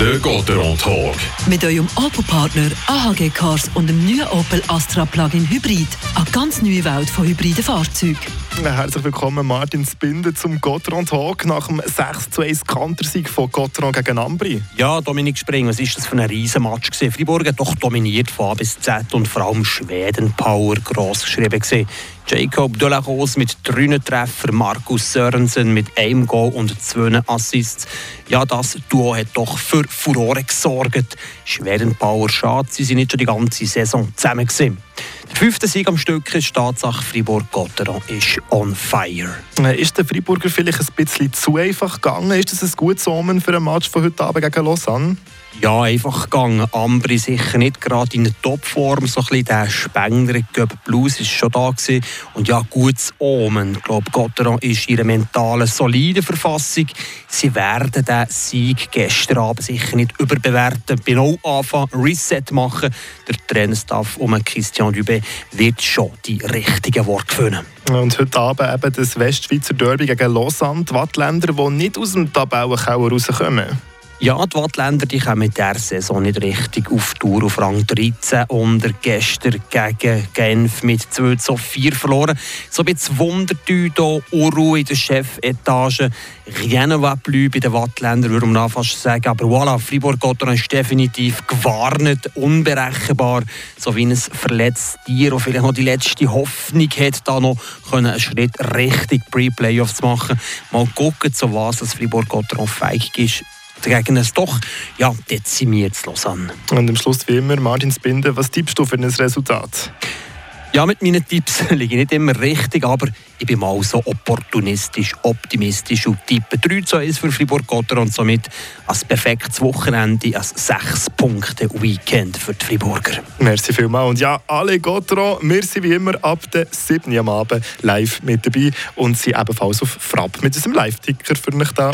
Der Gotteron Talk. Mit eurem Opel-Partner AHG Cars und dem neuen Opel Astra Plug-in Hybrid. Eine ganz neue Welt von hybriden Fahrzeugen. Herzlich willkommen Martin Spinde zum Gotteron Talk nach dem 6 zu 1 Kantersieg von Gotteron gegen Ambri. Ja, Dominik Spring, was war das für ein Riesenmatch? Gewesen? Fribourg hat doch dominiert von A bis Z und vor allem Schweden-Power gross geschrieben. Gewesen. Jacob Delacos mit drei Treffern, Markus Sörensen mit einem Goal und zwei Assists. Ja, das Duo hat doch für Furore gesorgt. Schweden-Power schade, sie sind nicht schon die ganze Saison zusammen gewesen. Der fünfte Sieg am Stück ist Tatsache, Fribourg-Gotteron ist on fire. Äh, Ist der Freiburger vielleicht ein bisschen zu einfach gegangen? Ist das ein gutes Omen für ein Match von heute Abend gegen Lausanne? Ja, einfach gegangen. Ambri sicher nicht gerade in der Topform. So ein bisschen der Spengler Göpp Blues ist schon da gewesen. Und ja, gutes Omen. Ich glaube, Gotteron ist in ihrer mentalen, soliden Verfassung. Sie werden den Sieg gestern Abend sicher nicht überbewerten. Bei null anfangen, Reset machen. Der Trainerstaff um Christian Dubé wird schon die richtigen Worte finden. Und heute Abend eben das Westschweizer Derby gegen Lausanne. Die Wattländer, die nicht aus dem Tabellenkauer rauskommen. Ja, die Wattländer die kommen in dieser Saison nicht richtig auf Tour auf Rang 13 und gestern gegen Genf mit 2 zu 4 verloren. So ein bisschen Wundertüte hier, Unruhe in der Chefetage. Rien ne va plus bei den Wattländern, würde man fast sagen. Aber voilà, Fribourg-Gotteron ist definitiv gewarnt, unberechenbar. So wie ein verletztes Tier, das vielleicht noch die letzte Hoffnung hat, da noch einen Schritt richtig Pre-Playoffs zu machen. Mal gucken, zu was das Fribourg-Gotteron feig ist gegen ein doch ja, dezimiertes Lausanne. Und am Schluss wie immer, Martin Spinde, was tippst du für ein Resultat? Ja, mit meinen Tipps liege ich nicht immer richtig, aber ich bin mal so opportunistisch, optimistisch und tippe 3 zu 1 für Fribourg-Gotter und somit ein perfektes Wochenende, ein 6-Punkte-Weekend für die Friburger. Merci vielmals. Und ja, alle Gotteron, wir sind wie immer ab der 7. am Abend live mit dabei und sind ebenfalls auf Frapp mit unserem Live-Ticker für euch da.